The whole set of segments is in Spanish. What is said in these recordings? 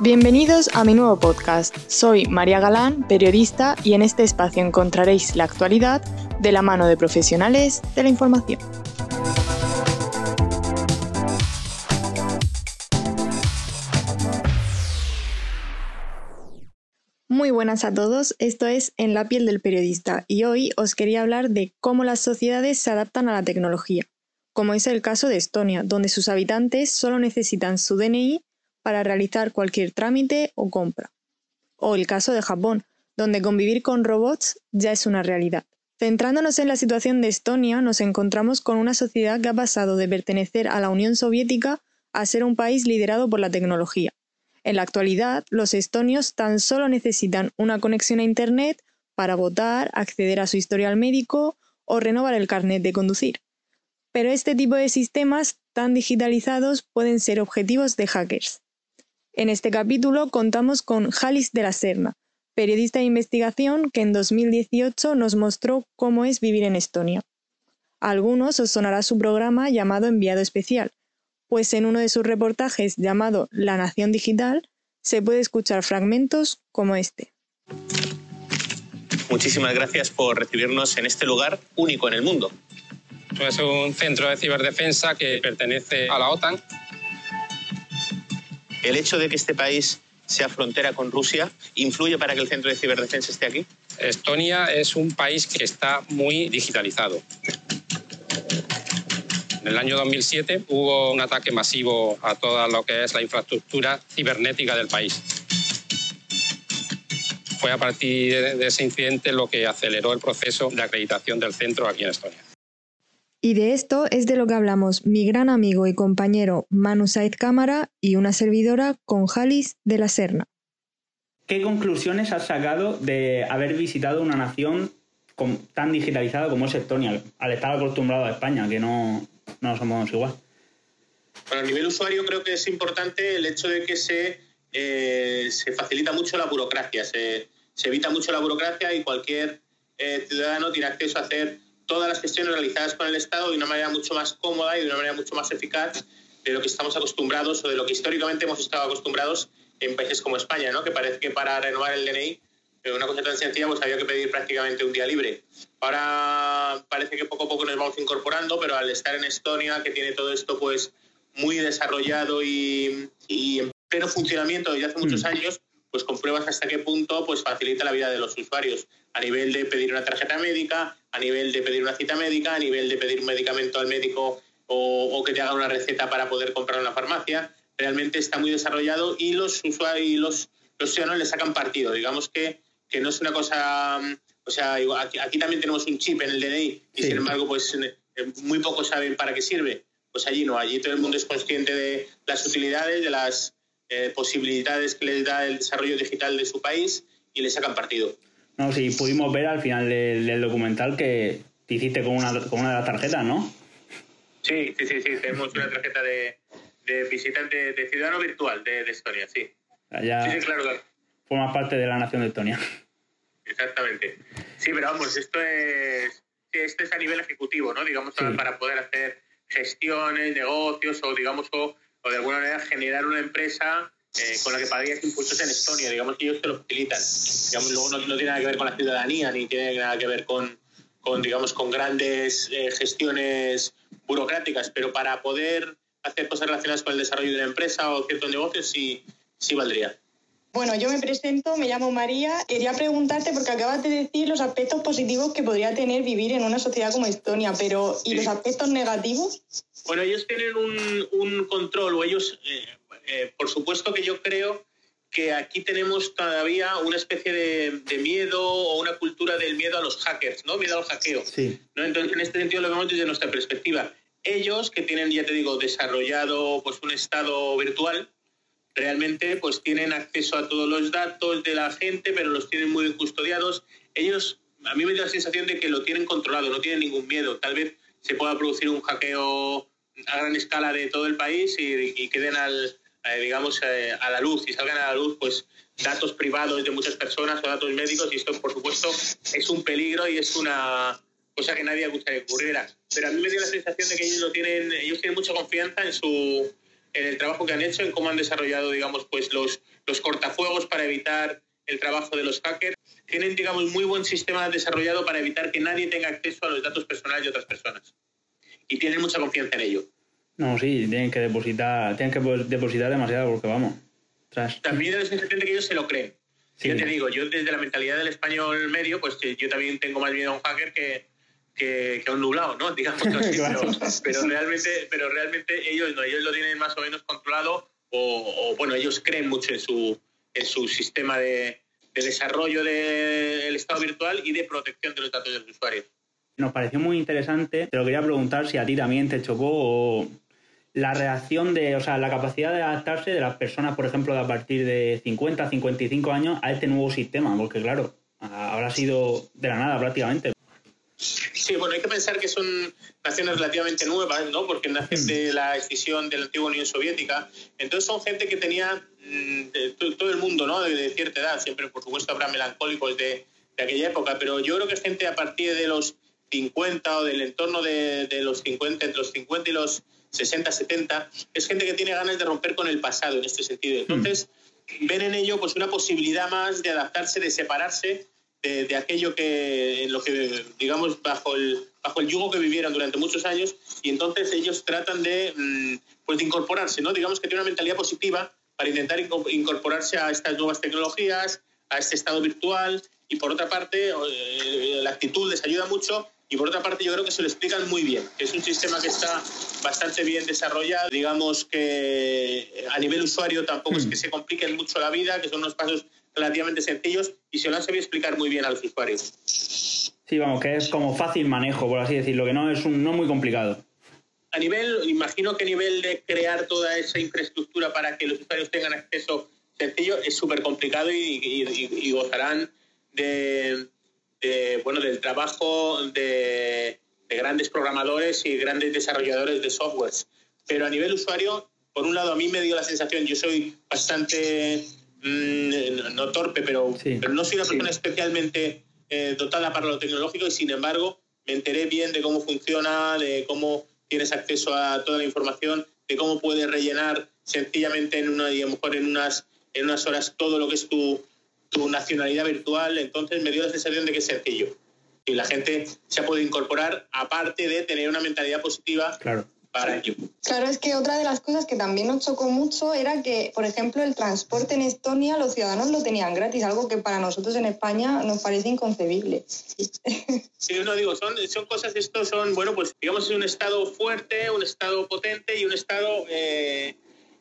Bienvenidos a mi nuevo podcast. Soy María Galán, periodista, y en este espacio encontraréis la actualidad de la mano de profesionales de la información. Muy buenas a todos, esto es En la piel del periodista y hoy os quería hablar de cómo las sociedades se adaptan a la tecnología, como es el caso de Estonia, donde sus habitantes solo necesitan su DNI para realizar cualquier trámite o compra. O el caso de Japón, donde convivir con robots ya es una realidad. Centrándonos en la situación de Estonia, nos encontramos con una sociedad que ha pasado de pertenecer a la Unión Soviética a ser un país liderado por la tecnología. En la actualidad, los estonios tan solo necesitan una conexión a Internet para votar, acceder a su historial médico o renovar el carnet de conducir. Pero este tipo de sistemas tan digitalizados pueden ser objetivos de hackers. En este capítulo contamos con Jalis de la Serna, periodista de investigación que en 2018 nos mostró cómo es vivir en Estonia. A algunos os sonará su programa llamado Enviado Especial, pues en uno de sus reportajes llamado La Nación Digital se puede escuchar fragmentos como este. Muchísimas gracias por recibirnos en este lugar único en el mundo. Es un centro de ciberdefensa que pertenece a la OTAN ¿El hecho de que este país sea frontera con Rusia influye para que el centro de ciberdefensa esté aquí? Estonia es un país que está muy digitalizado. En el año 2007 hubo un ataque masivo a toda lo que es la infraestructura cibernética del país. Fue a partir de ese incidente lo que aceleró el proceso de acreditación del centro aquí en Estonia. Y de esto es de lo que hablamos mi gran amigo y compañero Manu Said Cámara y una servidora con Jalis de la Serna. ¿Qué conclusiones has sacado de haber visitado una nación tan digitalizada como es Estonia, al estar acostumbrado a España, que no, no somos igual? Bueno, a nivel usuario creo que es importante el hecho de que se, eh, se facilita mucho la burocracia, se, evita mucho la burocracia y cualquier eh, ciudadano tiene acceso a hacer todas las gestiones realizadas con el Estado de una manera mucho más cómoda y de una manera mucho más eficaz de lo que estamos acostumbrados o de lo que históricamente hemos estado acostumbrados en países como España, ¿no? que parece que para renovar el DNI, una cosa tan sencilla, pues había que pedir prácticamente un día libre. Ahora parece que poco a poco nos vamos incorporando, pero al estar en Estonia, que tiene todo esto pues muy desarrollado y, en pleno funcionamiento desde hace muchos mm. años, pues compruebas hasta qué punto pues facilita la vida de los usuarios a nivel de pedir una tarjeta médica, a nivel de pedir una cita médica, a nivel de pedir un medicamento al médico o, que te haga una receta para poder comprar en la farmacia. Realmente está muy desarrollado y los usuarios y los, los ciudadanos le sacan partido. Digamos que, que no es una cosa... O sea, aquí, también tenemos un chip en el DNI y sin embargo, pues eh, muy pocos saben para qué sirve. Pues allí no, allí todo el mundo es consciente de las utilidades, de las eh, posibilidades que les da el desarrollo digital de su país y le sacan partido. No, sí, pudimos ver al final del, documental que te hiciste con una, con una de las tarjetas, ¿no? Sí, sí, sí, sí. Tenemos una tarjeta de, visitante, de ciudadano virtual de, Estonia, sí. sí, sí, claro, claro. Formas parte de la nación de Estonia. Exactamente. Sí, pero vamos, esto es, esto es a nivel ejecutivo, ¿no? Digamos, para poder hacer gestiones, negocios o, digamos, o de alguna manera generar una empresa eh, con la que pagarías impuestos en Estonia, digamos que ellos te lo facilitan. Digamos, luego no, tiene nada que ver con la ciudadanía, ni tiene nada que ver con, con digamos, con grandes eh, gestiones burocráticas, pero para poder hacer cosas relacionadas con el desarrollo de una empresa o ciertos negocios sí, sí valdría. Bueno, yo me presento, me llamo María. Quería preguntarte, porque acabas de decir los aspectos positivos que podría tener vivir en una sociedad como Estonia, pero ¿y los aspectos negativos? Bueno, ellos tienen un, un control, o ellos, eh, eh, por supuesto que yo creo que aquí tenemos todavía una especie de, miedo o una cultura del miedo a los hackers, ¿no? Miedo al hackeo. ¿no? Entonces, en este sentido lo vemos desde nuestra perspectiva. Ellos que tienen, ya te digo, desarrollado pues un estado virtual, realmente pues tienen acceso a todos los datos de la gente, pero los tienen muy custodiados. Ellos, a mí me da la sensación de que lo tienen controlado, no tienen ningún miedo. Tal vez se pueda producir un hackeo a gran escala de todo el país y queden al, eh, digamos, eh, a la luz y salgan a la luz, pues datos privados de muchas personas o datos médicos y esto, por supuesto, es un peligro y es una cosa que nadie gustaría que ocurriera. Pero a mí me dio la sensación de que ellos, lo tienen, ellos tienen mucha confianza en su, en el trabajo que han hecho, en cómo han desarrollado, digamos, pues los, los cortafuegos para evitar el trabajo de los hackers. Tienen, digamos, muy buen sistema desarrollado para evitar que nadie tenga acceso a los datos personales de otras personas. Y tienen mucha confianza en ello. No, sí, tienen que depositar, tienen que depositar demasiado porque vamos. También es la sensación de que ellos se lo creen. Sí. Yo te digo, yo desde la mentalidad del español medio, pues yo también tengo más miedo a un hacker que, que, que a un nublado, ¿no? Digamos pero, realmente, pero realmente ellos no, ellos lo tienen más o menos controlado o, bueno, ellos creen mucho en su, en su sistema de, de desarrollo del estado virtual y de protección de los datos de los usuarios. Nos pareció muy interesante, te lo quería preguntar si a ti también te chocó o la reacción de, o sea, la capacidad de adaptarse de las personas, por ejemplo, de a partir de 50, 55 años a este nuevo sistema, porque claro, habrá sido de la nada prácticamente. Sí, bueno, hay que pensar que son naciones relativamente nuevas, ¿no? Porque nacen de la escisión de la antigua Unión Soviética. Entonces son gente que tenía mm, todo el mundo, ¿no? De, cierta edad. Siempre, por supuesto, habrá melancólicos de, de, aquella época, pero yo creo que es gente a partir de los 50 o del entorno de, de los 50, entre los 50 y los 60, 70, es gente que tiene ganas de romper con el pasado en este sentido. Entonces, ven en ello pues una posibilidad más de adaptarse, de separarse de, aquello que, en lo que, digamos, bajo el, bajo el yugo que vivieron durante muchos años, y entonces ellos tratan de, mm, pues, de incorporarse, ¿no? Digamos que tiene una mentalidad positiva para intentar incorporarse a estas nuevas tecnologías, a este estado virtual, y por otra parte, eh, la actitud les ayuda mucho y por otra parte yo creo que se lo explican muy bien, que es un sistema que está bastante bien desarrollado, digamos que a nivel usuario tampoco es que se compliquen mucho la vida, que son unos pasos relativamente sencillos y se lo han sabido explicar muy bien a los usuarios. Sí, vamos, que es como fácil manejo, por así decirlo, que no es un, no muy complicado. A nivel, imagino que a nivel de crear toda esa infraestructura para que los usuarios tengan acceso sencillo es súper complicado y gozarán de, bueno, del trabajo de, grandes programadores y grandes desarrolladores de softwares. Pero a nivel usuario, por un lado, a mí me dio la sensación, yo soy bastante, mm, no torpe, pero, pero, no soy una persona especialmente eh, dotada para lo tecnológico y sin embargo me enteré bien de cómo funciona, de cómo tienes acceso a toda la información, de cómo puedes rellenar sencillamente en una y a lo mejor en unas, en unas horas todo lo que es tu, tu nacionalidad virtual, entonces me dio la sensación de que es sencillo. Y la gente se ha podido incorporar, aparte de tener una mentalidad positiva claro. para ello. Claro, es que otra de las cosas que también nos chocó mucho era que, por ejemplo, el transporte en Estonia los ciudadanos lo tenían gratis, algo que para nosotros en España nos parece inconcebible. Sí, no digo, son, son cosas, esto son, bueno, pues digamos es un estado fuerte, un estado potente y un estado, eh,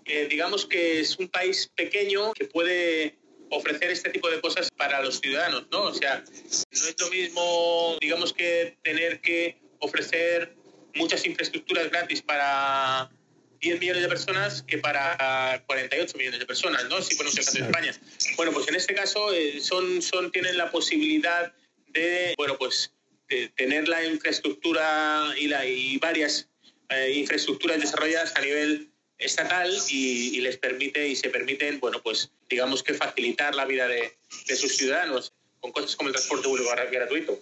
eh, digamos que es un país pequeño que puede ofrecer este tipo de cosas para los ciudadanos, ¿no? O sea, no es lo mismo, digamos, que tener que ofrecer muchas infraestructuras gratis para 10 millones de personas que para 48 millones de personas, ¿no? Si ponemos el caso de España. Bueno, pues en este caso eh, son, son, tienen la posibilidad de, bueno, pues de tener la infraestructura y, la, y varias eh, infraestructuras desarrolladas a nivel estatal y, les permite y se permiten, bueno, pues digamos que facilitar la vida de, sus ciudadanos con cosas como el transporte público gratuito.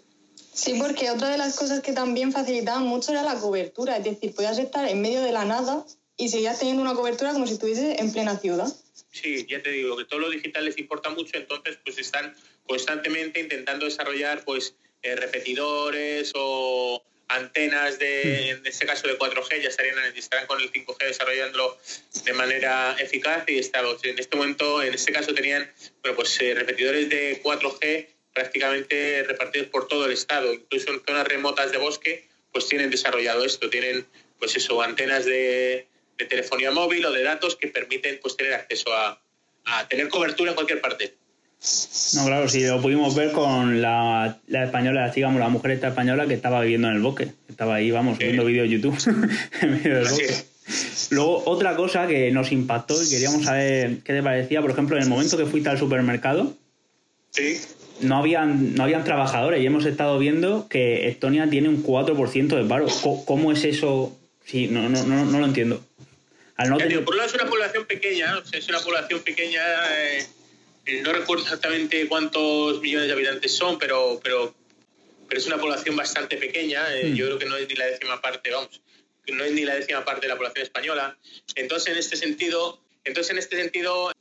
Sí, porque otra de las cosas que también facilitaban mucho era la cobertura, es decir, podías estar en medio de la nada y seguías teniendo una cobertura como si estuviese en plena ciudad. Sí, ya te digo que todo lo digital les importa mucho, entonces pues están constantemente intentando desarrollar pues eh, repetidores o antenas de, en este caso de 4G, ya estarían, estarán con el 5G desarrollándolo de manera eficaz y en este momento, en este caso tenían bueno, pues, eh, repetidores de 4G prácticamente repartidos por todo el estado, incluso en zonas remotas de bosque, pues tienen desarrollado esto, tienen pues eso, antenas de, telefonía móvil o de datos que permiten pues tener acceso a, a tener cobertura en cualquier parte. No, claro, sí, lo pudimos ver con la, la española, digamos, la mujer esta española que estaba viviendo en el bosque. Estaba ahí, vamos, viendo vídeos de YouTube en medio del bosque. Luego, otra cosa que nos impactó y queríamos saber qué te parecía, por ejemplo, en el momento que fuiste al supermercado, sí. no, habían, no habían trabajadores y hemos estado viendo que Estonia tiene un 4% de paro. ¿Cómo, es eso? Sí, no, no, no, no lo entiendo. Al no por un lado es una población pequeña, es una población pequeña... Eh, no recuerdo exactamente cuántos millones de habitantes son, pero, pero, pero es una población bastante pequeña. Eh, mm. Yo creo que no es ni la décima parte, vamos, no es ni la décima parte de la población española. Entonces, en este sentido, entonces, en este sentido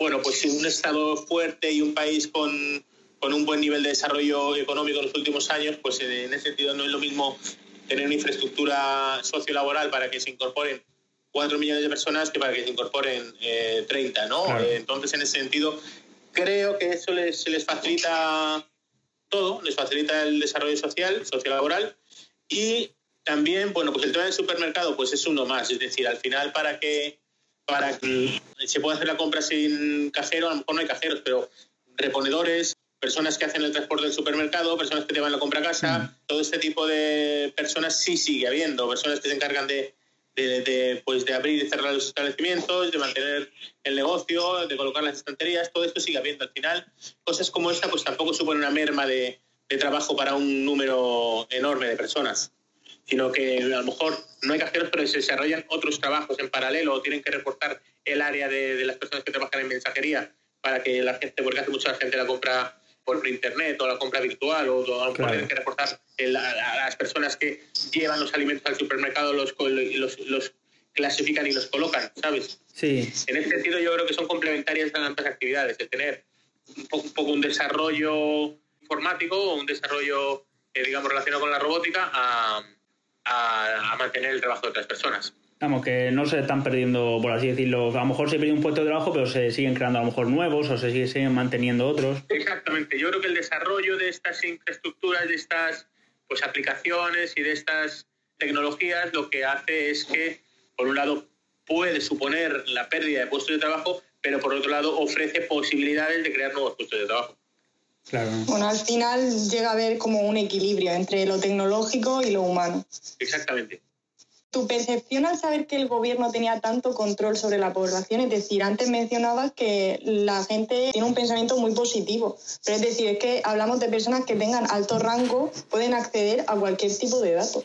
bueno, pues un Estado fuerte y un país con, con un buen nivel de desarrollo económico en los últimos años, pues en ese sentido no es lo mismo tener una infraestructura sociolaboral para que se incorporen 4 millones de personas que para que se incorporen 30, eh, ¿no? entonces, en ese sentido, creo que eso les, les facilita todo, les facilita el desarrollo social, sociolaboral y también, bueno, pues el tema del supermercado pues es uno más, es decir, al final para que para que se pueda hacer la compra sin cajero, a lo mejor no hay cajeros, pero reponedores, personas que hacen el transporte del supermercado, personas que llevan la compra a casa, mm. todo este tipo de personas sí sigue habiendo, personas que se encargan de, de, pues de abrir y cerrar los establecimientos, de mantener el negocio, de colocar las estanterías, todo esto sigue habiendo. Al final, cosas como esta pues tampoco suponen una merma de, de trabajo para un número enorme de personas sino que a lo mejor no hay cajeros, pero se desarrollan otros trabajos en paralelo o tienen que reportar el área de, las personas que trabajan en mensajería para que la gente, porque hace mucha gente la compra por internet o la compra virtual o, a lo mejor tienen que reportar a, las personas que llevan los alimentos al supermercado, los, los, los clasifican y los colocan, ¿sabes? Sí. En ese sentido yo creo que son complementarias a ambas actividades, el tener un poco un, desarrollo informático o un desarrollo, eh, digamos, relacionado con la robótica a a, mantener el trabajo de otras personas. Vamos, que no se están perdiendo, por así decirlo, a lo mejor se pierde un puesto de trabajo, pero se siguen creando a lo mejor nuevos o se siguen manteniendo otros. Exactamente, yo creo que el desarrollo de estas infraestructuras, de estas pues, aplicaciones y de estas tecnologías lo que hace es que, por un lado, puede suponer la pérdida de puestos de trabajo, pero por otro lado ofrece posibilidades de crear nuevos puestos de trabajo. Bueno, al final llega a haber como un equilibrio entre lo tecnológico y lo humano. Exactamente. Tu percepción al saber que el gobierno tenía tanto control sobre la población, es decir, antes mencionabas que la gente tiene un pensamiento muy positivo, pero es decir, es que hablamos de personas que tengan alto rango, pueden acceder a cualquier tipo de dato.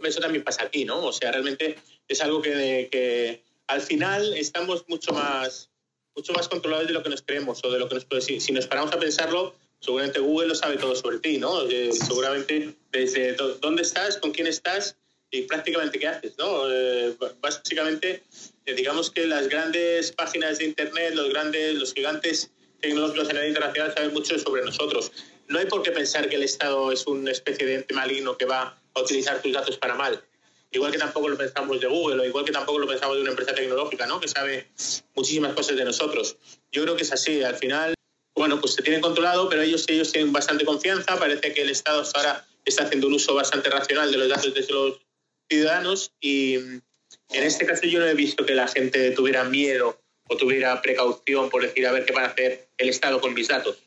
Eso también pasa aquí, ¿no? O sea, realmente es algo que, que al final estamos mucho más mucho más controlados de lo que nos creemos o de lo que nos puede decir. Si nos paramos a pensarlo, seguramente Google lo sabe todo sobre ti, ¿no? Eh, seguramente desde dónde estás, con quién estás y prácticamente qué haces, ¿no? Eh, básicamente, eh, digamos que las grandes páginas de Internet, los grandes, los gigantes tecnológicos a nivel internacional saben mucho sobre nosotros. No hay por qué pensar que el Estado es una especie de ente maligno que va a utilizar tus datos para mal igual que tampoco lo pensamos de Google o igual que tampoco lo pensamos de una empresa tecnológica, ¿no? Que sabe muchísimas cosas de nosotros. Yo creo que es así. Al final, bueno, pues se tienen controlado, pero ellos, ellos tienen bastante confianza. Parece que el Estado hasta ahora está haciendo un uso bastante racional de los datos de los ciudadanos y en este caso yo no he visto que la gente tuviera miedo o tuviera precaución por decir a ver qué va a hacer el Estado con mis datos.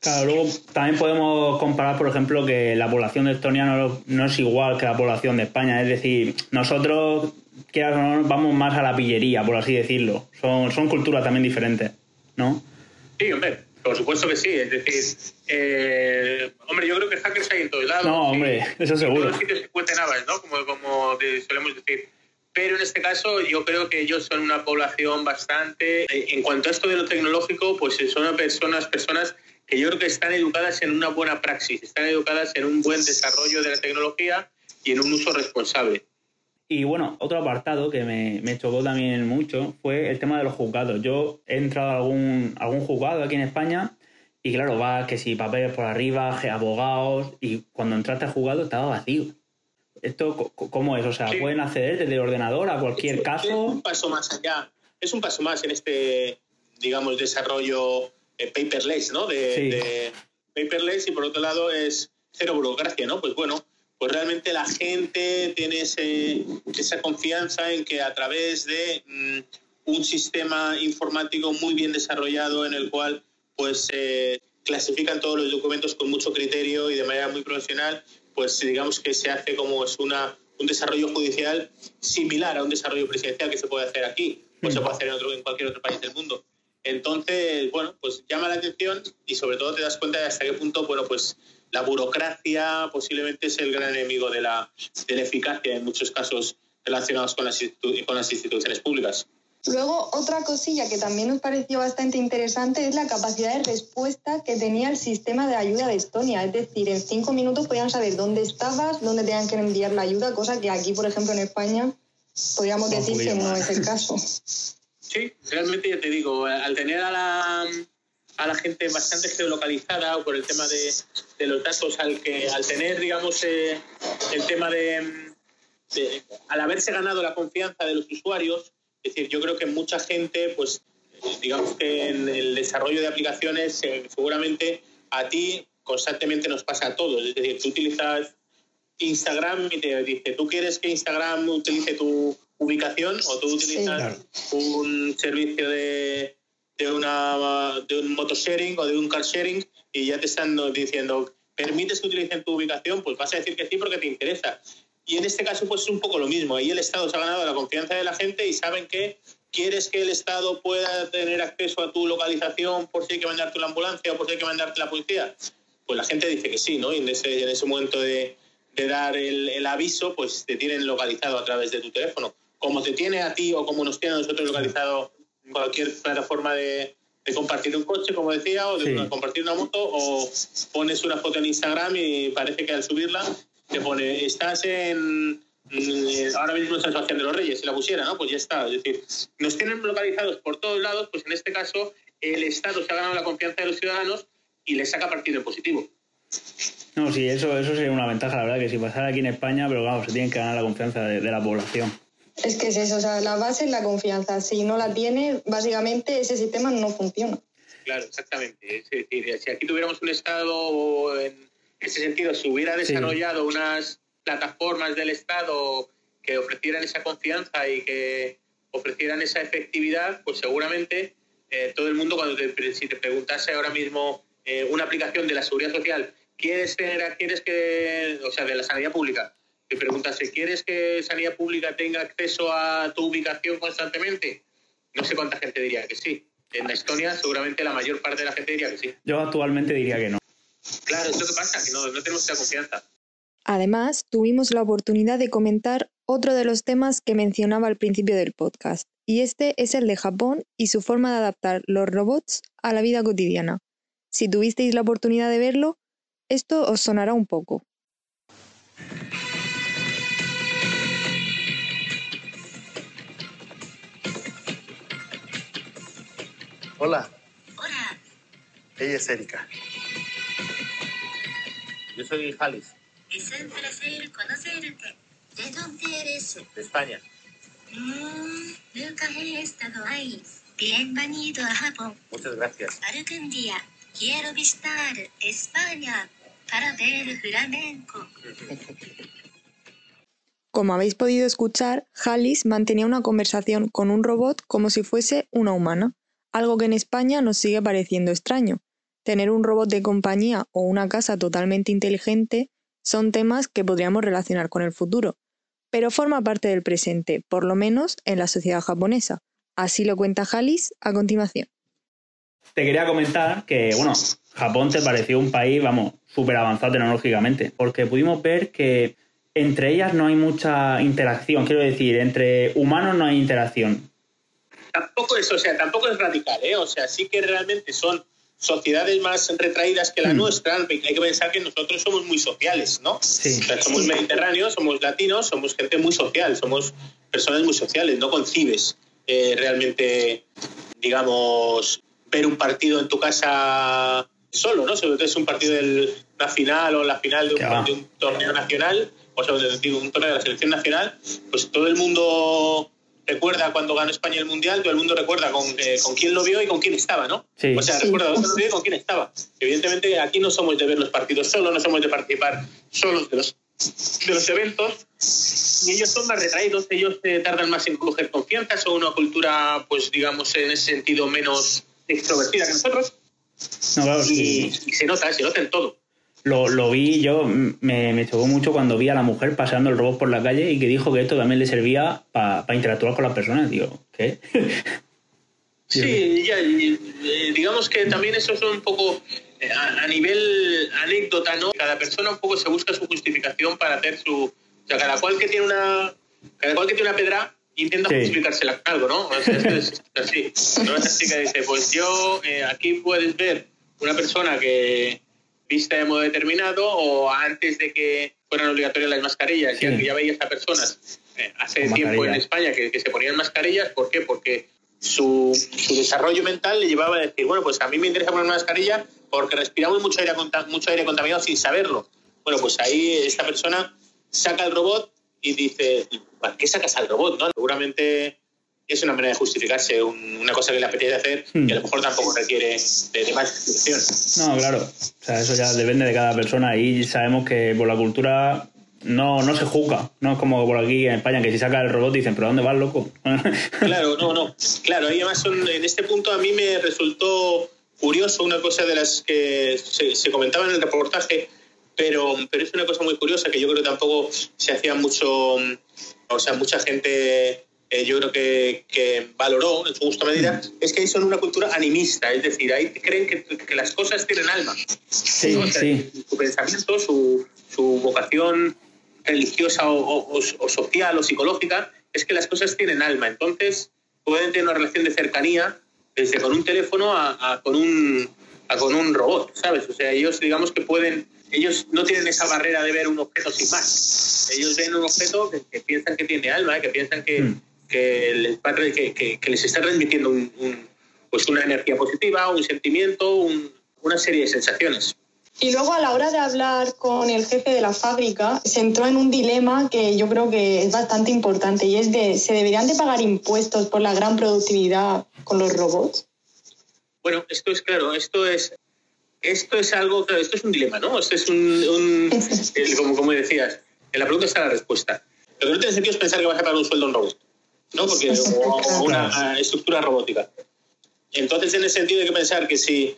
Claro, luego también podemos comparar, por ejemplo, que la población de Estonia no, es igual que la población de España. Es decir, nosotros, vamos más a la pillería, por así decirlo. Son, son culturas también diferentes, ¿no? Sí, hombre, por supuesto que sí. Es decir, eh, hombre, yo creo que hackers hay en todos lados. No, hombre, eso seguro. En todos los sitios se cuenten habas, ¿no? Como, como solemos decir. Pero en este caso yo creo que ellos son una población bastante... En cuanto a esto de lo tecnológico, pues son personas, personas que yo creo que están educadas en una buena praxis, están educadas en un buen desarrollo de la tecnología y en un uso responsable. Y bueno, otro apartado que me, me, chocó también mucho fue el tema de los juzgados. Yo he entrado a algún, algún juzgado aquí en España y claro, va que si papeles por arriba, abogados, y cuando entraste al juzgado estaba vacío. ¿Esto cómo es? O sea, ¿pueden acceder desde el ordenador a cualquier caso? Es un paso más allá, es un paso más en este, digamos, desarrollo eh, paperless, ¿no? De, paperless y por otro lado es cero burocracia, ¿no? Pues bueno, pues realmente la gente tiene ese, esa confianza en que a través de mm, un sistema informático muy bien desarrollado en el cual pues se clasifican todos los documentos con mucho criterio y de manera muy profesional, pues digamos que se hace como es una, un desarrollo judicial similar a un desarrollo presidencial que se puede hacer aquí o se puede hacer en, otro, en cualquier otro país del mundo. Entonces, bueno, pues llama la atención y sobre todo te das cuenta de hasta qué punto, bueno, pues la burocracia posiblemente es el gran enemigo de la, de la eficacia en muchos casos relacionados con las, con las instituciones públicas. Luego, otra cosilla que también nos pareció bastante interesante es la capacidad de respuesta que tenía el sistema de ayuda de Estonia. Es decir, en cinco minutos podían saber dónde estabas, dónde tenían que enviar la ayuda, cosa que aquí, por ejemplo, en España, podríamos decir que no es el caso. Sí, realmente ya te digo, al tener a la, a la gente bastante geolocalizada por el tema de, de los datos, al, que, al tener, digamos, eh, el tema de, de, al haberse ganado la confianza de los usuarios, es decir, yo creo que mucha gente, pues, digamos que en el desarrollo de aplicaciones, eh, seguramente a ti constantemente nos pasa a todos. Es decir, tú utilizas Instagram y te dice, ¿tú quieres que Instagram utilice tu ubicación o tú utilizas un servicio de, de, una, de un motosharing o de un car sharing y ya te están diciendo, ¿permites que utilicen tu ubicación? Pues vas a decir que sí porque te interesa. Y en este caso, pues es un poco lo mismo. Ahí el Estado se ha ganado la confianza de la gente y saben que quieres que el Estado pueda tener acceso a tu localización por si hay que mandarte la ambulancia o por si hay que mandarte la policía. Pues la gente dice que sí, ¿no? Y en ese, en ese momento de, de dar el, el, aviso, pues te tienen localizado a través de tu teléfono. Como te tiene a ti o como nos tiene a nosotros localizado cualquier plataforma de, de compartir un coche, como decía, o de sí. compartir una moto, o pones una foto en Instagram y parece que al subirla te pone, estás en, ahora mismo en San Sebastián de los Reyes, si la pusiera, ¿no? Pues ya está. Es decir, nos tienen localizados por todos lados, pues en este caso el Estado se ha ganado la confianza de los ciudadanos y les saca partido en positivo. No, sí, eso, eso sería una ventaja, la verdad, que si pasara aquí en España, pero claro, se tienen que ganar la confianza de, de la población. Es que es eso, o sea, la base es la confianza. Si no la tiene, básicamente ese sistema no funciona. Claro, exactamente. Es decir, si aquí tuviéramos un Estado en ese sentido, si hubiera desarrollado sí. unas plataformas del Estado que ofrecieran esa confianza y que ofrecieran esa efectividad, pues seguramente eh, todo el mundo, cuando te, si te preguntase ahora mismo eh, una aplicación de la seguridad social, ¿quieres tener, quieres que, o sea, de la sanidad pública, te preguntase, ¿quieres que sanidad pública tenga acceso a tu ubicación constantemente? No sé cuánta gente diría que sí. En Estonia seguramente la mayor parte de la gente diría que sí. Yo actualmente diría que no. Claro, es lo que pasa, que no, no tenemos esa confianza. Además, tuvimos la oportunidad de comentar otro de los temas que mencionaba al principio del podcast, y este es el de Japón y su forma de adaptar los robots a la vida cotidiana. Si tuvisteis la oportunidad de verlo, esto os sonará un poco. Hola. Hola. Ella es Erika. Yo soy Jalis. Es un placer conocerte. ¿De dónde eres? De España. Mm, nunca he estado ahí. Bienvenido a Japón. Muchas gracias. Algún día quiero visitar España para ver flamenco. Como habéis podido escuchar, Jalis mantenía una conversación con un robot como si fuese una humana, algo que en España nos sigue pareciendo extraño. Tener un robot de compañía o una casa totalmente inteligente son temas que podríamos relacionar con el futuro, pero forma parte del presente, por lo menos en la sociedad japonesa. Así lo cuenta Jalis a continuación. Te quería comentar que, bueno, Japón te pareció un país, vamos, súper avanzado tecnológicamente, porque pudimos ver que entre ellas no hay mucha interacción, quiero decir, entre humanos no hay interacción. Tampoco es, o sea, tampoco es radical, ¿eh? O sea, sí que realmente son sociedades más retraídas que la mm. nuestra, hay que pensar que nosotros somos muy sociales, ¿no? Sí. O sea, somos mediterráneos, somos latinos, somos gente muy social, somos personas muy sociales, no concibes eh, realmente, digamos, ver un partido en tu casa solo, ¿no? Sobre todo es un partido de la final o la final de un, de un torneo nacional, o sea, de un torneo de la selección nacional, pues todo el mundo recuerda cuando ganó España el Mundial, todo el mundo recuerda con, eh, con quién lo vio y con quién estaba, ¿no? Sí. O sea, recuerda dónde lo vio y con quién estaba. Evidentemente aquí no somos de ver los partidos solos, no somos de participar solos de los, de los eventos, y ellos son más retraídos, ellos eh, tardan más en coger confianza, son una cultura, pues digamos, en ese sentido menos extrovertida que nosotros. No, claro, y, sí. y se nota, se nota en todo. Lo, lo, vi yo, me, me, chocó mucho cuando vi a la mujer paseando el robot por la calle y que dijo que esto también le servía para pa interactuar con las personas. Digo, ¿qué? Sí, ya, eh, digamos que también eso es un poco eh, a, a, nivel anécdota, ¿no? Cada persona un poco se busca su justificación para hacer su... O sea, cada cual que tiene una, cada cual que tiene una pedra intenta justificársela con algo, ¿no? O sea, esto es así. ¿no? Esa chica dice, pues yo, eh, aquí puedes ver una persona que vista de modo determinado o antes de que fueran obligatorias las mascarillas, ya, ya veías a personas eh, hace tiempo en España que, que, se ponían mascarillas, ¿por qué? Porque su, su, desarrollo mental le llevaba a decir, bueno, pues a mí me interesa poner una mascarilla porque respiramos mucho aire, mucho aire contaminado sin saberlo. Bueno, pues ahí esta persona saca el robot y dice, ¿para qué sacas al robot? ¿no? Seguramente es una manera de justificarse una cosa que le apetece hacer y a lo mejor tampoco requiere de, más explicación. No, claro. O sea, eso ya depende de cada persona y sabemos que por la cultura no, no se juzga. No es como por aquí en España que si saca el robot dicen, ¿pero dónde vas, loco? claro, no, no. Claro, y además en este punto a mí me resultó curioso una cosa de las que se, se comentaba en el reportaje, pero, pero es una cosa muy curiosa que yo creo que tampoco se hacía mucho, o sea, mucha gente eh, yo creo que, que, valoró en su justa medida, mm. es que son una cultura animista, es decir, ahí creen que, que las cosas tienen alma. Sí, sí. Su pensamiento, su, su vocación religiosa o, o, social o psicológica es que las cosas tienen alma. Entonces pueden tener una relación de cercanía desde con un teléfono a, a con, un, a con un robot, ¿sabes? O sea, ellos digamos que pueden ellos no tienen esa barrera de ver un objeto sin más. Ellos ven un objeto que, piensan que tiene alma, que piensan que, mm que les, que, que, les está transmitiendo un, pues una energía positiva, un sentimiento, una serie de sensaciones. Y luego a la hora de hablar con el jefe de la fábrica, se entró en un dilema que yo creo que es bastante importante y es de, ¿se deberían de pagar impuestos por la gran productividad con los robots? Bueno, esto es claro, esto es, esto es algo, claro, esto es un dilema, ¿no? Esto es un, un como, como decías, en la pregunta está la respuesta. Lo que no tiene sentido es pensar que vas a pagar un sueldo a un robot. ¿No? Porque, o, una estructura robótica. Entonces, en ese sentido, hay que pensar que si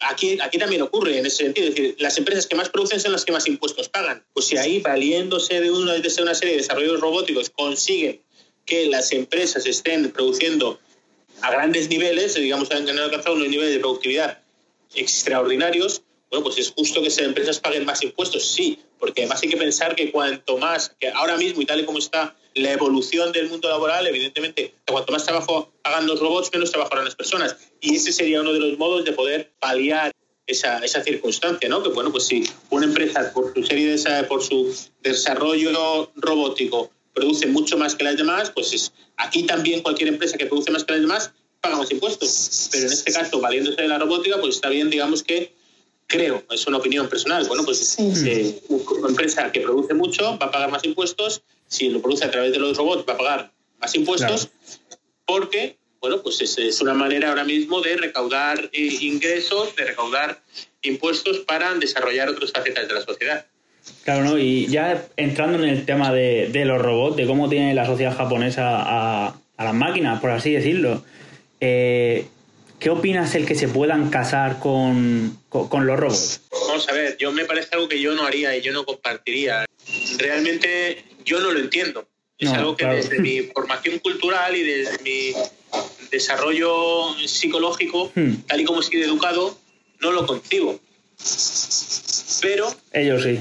aquí, aquí también ocurre, en ese sentido, es decir, las empresas que más producen son las que más impuestos pagan. Pues si ahí, valiéndose de una, de una serie de desarrollos robóticos, consiguen que las empresas estén produciendo a grandes niveles, digamos, han alcanzado unos niveles de productividad extraordinarios, bueno, pues es justo que esas empresas paguen más impuestos, sí, porque además hay que pensar que cuanto más, que ahora mismo y tal y como está la evolución del mundo laboral, evidentemente, cuanto más trabajo hagan los robots, menos trabajo harán las personas. Y ese sería uno de los modos de poder paliar esa, esa circunstancia, ¿no? Que bueno, pues si una empresa por su serie de por su desarrollo robótico produce mucho más que las demás, pues es, aquí también cualquier empresa que produce más que las demás paga más impuestos. Pero en este caso, valiéndose de la robótica, pues está bien, digamos que creo, es una opinión personal, bueno, pues eh, una empresa que produce mucho va a pagar más impuestos si lo produce a través de los robots, va a pagar más impuestos, porque, bueno, pues es, una manera ahora mismo de recaudar eh, ingresos, de recaudar impuestos para desarrollar otras facetas de la sociedad. Claro, ¿no? Y ya entrando en el tema de, los robots, de cómo tiene la sociedad japonesa a, las máquinas, por así decirlo, eh, ¿qué opinas el que se puedan casar con, con, los robots? Vamos a ver, yo me parece algo que yo no haría y yo no compartiría. Realmente yo no lo entiendo. Es algo que desde mi formación cultural y desde mi desarrollo psicológico, hmm. tal y como he sido educado, no lo concibo. Pero ellos sí.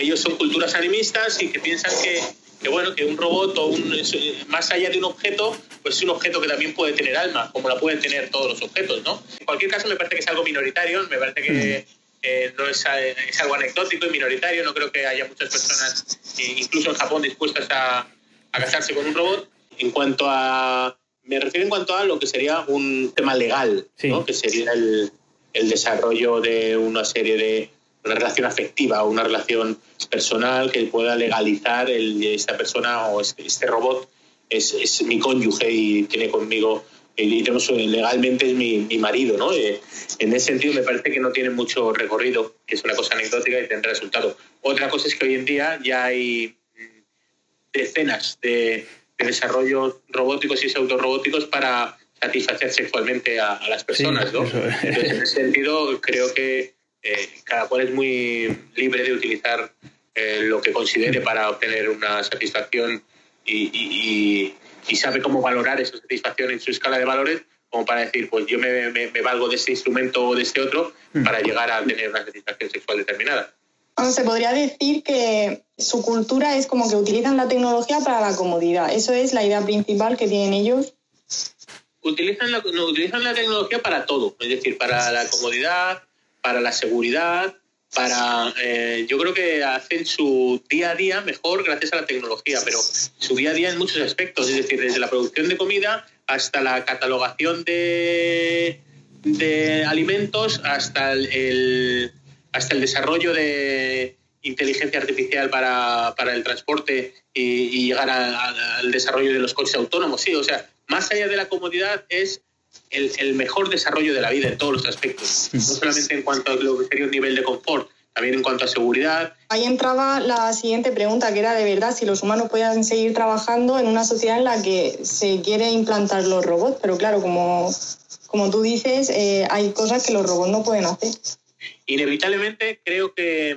ellos son culturas animistas y que piensan que, bueno, que un robot o un, más allá de un objeto, pues es un objeto que también puede tener alma, como la pueden tener todos los objetos, ¿no? En cualquier caso, me parece que es algo minoritario, me parece que hmm. Eh, no es, es, algo anecdótico y minoritario, no creo que haya muchas personas, eh, incluso en Japón, dispuestas a, a casarse con un robot. En cuanto a, me refiero en cuanto a lo que sería un tema legal, ¿no? que sería el, el, desarrollo de una serie de una relación afectiva o una relación personal que pueda legalizar el, esta persona o este, este robot es, es mi cónyuge y tiene conmigo y tenemos, legalmente es mi, mi marido, ¿no? Eh, en ese sentido me parece que no tiene mucho recorrido, que es una cosa anecdótica y tendrá resultado. Otra cosa es que hoy en día ya hay mm, decenas de, desarrollos robóticos y pseudorobóticos para satisfacer sexualmente a, las personas, ¿no? en ese sentido creo que eh, cada cual es muy libre de utilizar eh, lo que considere para obtener una satisfacción y y sabe cómo valorar esa satisfacción en su escala de valores como para decir, pues yo me, me, valgo de este instrumento o de este otro hmm. para llegar a tener una satisfacción sexual determinada. se podría decir que su cultura es como que utilizan la tecnología para la comodidad. Eso es la idea principal que tienen ellos. Utilizan la, utilizan la tecnología para todo, es decir, para la comodidad, para la seguridad, para eh, yo creo que hacen su día a día mejor gracias a la tecnología, pero su día a día en muchos aspectos, es decir, desde la producción de comida hasta la catalogación de, de alimentos, hasta el, hasta el desarrollo de inteligencia artificial para, para el transporte y, llegar al desarrollo de los coches autónomos. Sí, o sea, más allá de la comodidad es el, el, mejor desarrollo de la vida en todos los aspectos, no solamente en cuanto a lo que sería un nivel de confort, también en cuanto a seguridad. Ahí entraba la siguiente pregunta, que era de verdad si los humanos puedan seguir trabajando en una sociedad en la que se quiere implantar los robots, pero claro, como, como tú dices, eh, hay cosas que los robots no pueden hacer. Inevitablemente creo que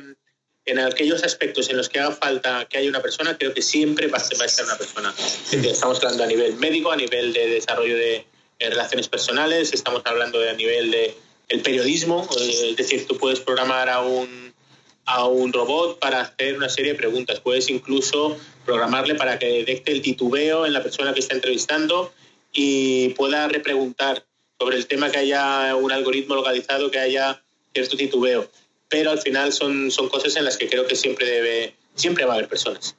en aquellos aspectos en los que haga falta que haya una persona, creo que siempre va a estar una persona. Estamos hablando a nivel médico, a nivel de desarrollo de relaciones personales, estamos hablando de a nivel de el periodismo, eh, es decir, tú puedes programar a un, a un robot para hacer una serie de preguntas, puedes incluso programarle para que detecte el titubeo en la persona que está entrevistando y pueda repreguntar sobre el tema que haya un algoritmo localizado, que haya cierto titubeo. Pero al final son, son cosas en las que creo que siempre debe, siempre va a haber personas.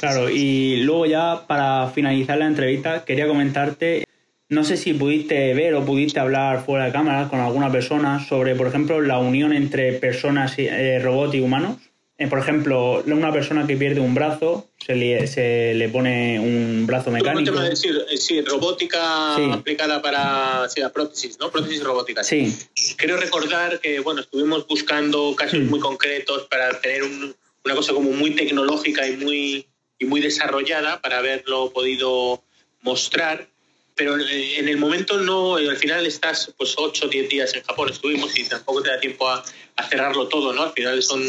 Claro, y luego ya para finalizar la entrevista quería comentarte no sé si pudiste ver o pudiste hablar fuera de cámara con alguna persona sobre, por ejemplo, la unión entre personas, eh, robots y humanos. Eh, por ejemplo, una persona que pierde un brazo, se le, se le pone un brazo mecánico. Decir, eh, sí, robótica aplicada para sí, prótesis, ¿no? Prótesis robótica. Sí. Quiero recordar que, bueno, estuvimos buscando casos muy concretos para tener una cosa como muy tecnológica y muy, y muy desarrollada para haberlo podido mostrar pero eh, en el momento no, al final estás pues 8 o 10 días en Japón, estuvimos y tampoco te da tiempo a, cerrarlo todo, ¿no? Al final son,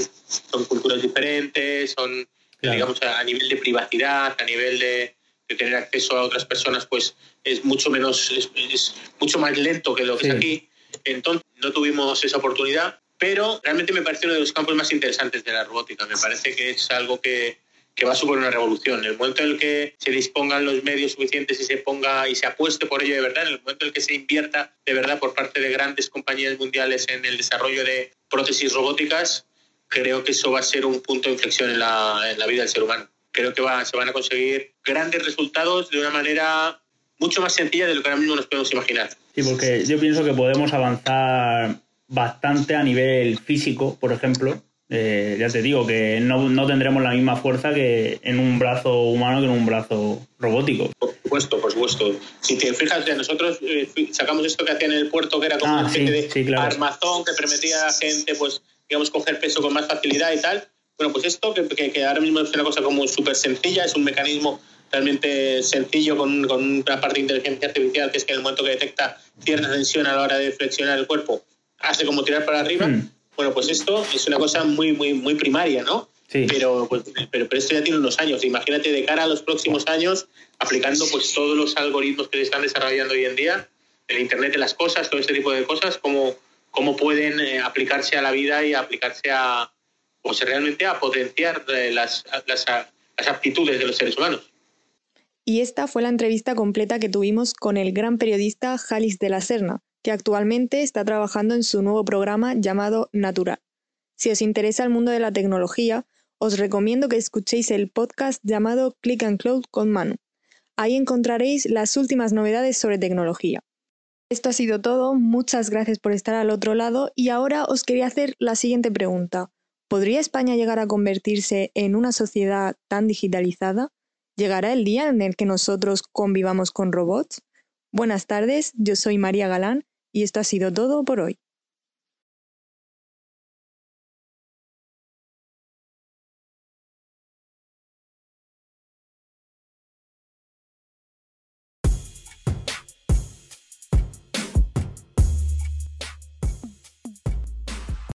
son culturas diferentes, son, digamos, a, nivel de privacidad, a nivel de, tener acceso a otras personas, pues es mucho menos, es, mucho más lento que lo que es aquí. Entonces no tuvimos esa oportunidad, pero realmente me parece uno de los campos más interesantes de la robótica. Me parece que es algo que, que va a suponer una revolución. En el momento en el que se dispongan los medios suficientes y se ponga y se apueste por ello de verdad, en el momento en el que se invierta de verdad por parte de grandes compañías mundiales en el desarrollo de prótesis robóticas, creo que eso va a ser un punto de inflexión en la, en la vida del ser humano. Creo que va, se van a conseguir grandes resultados de una manera mucho más sencilla de lo que ahora mismo nos podemos imaginar. Sí, porque yo pienso que podemos avanzar bastante a nivel físico, por ejemplo, eh, ya te digo que no, no, tendremos la misma fuerza que en un brazo humano que en un brazo robótico. Por supuesto, por supuesto. Si te fijas, ya nosotros eh, sacamos esto que hacían en el puerto, que era como ah, una especie de armazón que permitía a la gente, pues, digamos, coger peso con más facilidad y tal. Bueno, pues esto, que, que, ahora mismo es una cosa como súper sencilla, es un mecanismo realmente sencillo con, con, una parte de inteligencia artificial, que es que en el momento que detecta cierta tensión a la hora de flexionar el cuerpo, hace como tirar para arriba. Hmm. Bueno, pues esto es una cosa muy, muy, muy primaria, ¿no? Sí. Pero, pues, pero, pero, esto ya tiene unos años. Imagínate de cara a los próximos años, aplicando pues todos los algoritmos que se están desarrollando hoy en día, el Internet de las cosas, todo este tipo de cosas, cómo, cómo pueden eh, aplicarse a la vida y aplicarse a, pues realmente a potenciar eh, las, las, las aptitudes de los seres humanos. Y esta fue la entrevista completa que tuvimos con el gran periodista Jalis de la Serna, que actualmente está trabajando en su nuevo programa llamado Natural. Si os interesa el mundo de la tecnología, os recomiendo que escuchéis el podcast llamado Click and Cloud con Manu. Ahí encontraréis las últimas novedades sobre tecnología. Esto ha sido todo, muchas gracias por estar al otro lado y ahora os quería hacer la siguiente pregunta. ¿Podría España llegar a convertirse en una sociedad tan digitalizada? ¿Llegará el día en el que nosotros convivamos con robots? Buenas tardes, yo soy María Galán y esto ha sido todo por hoy.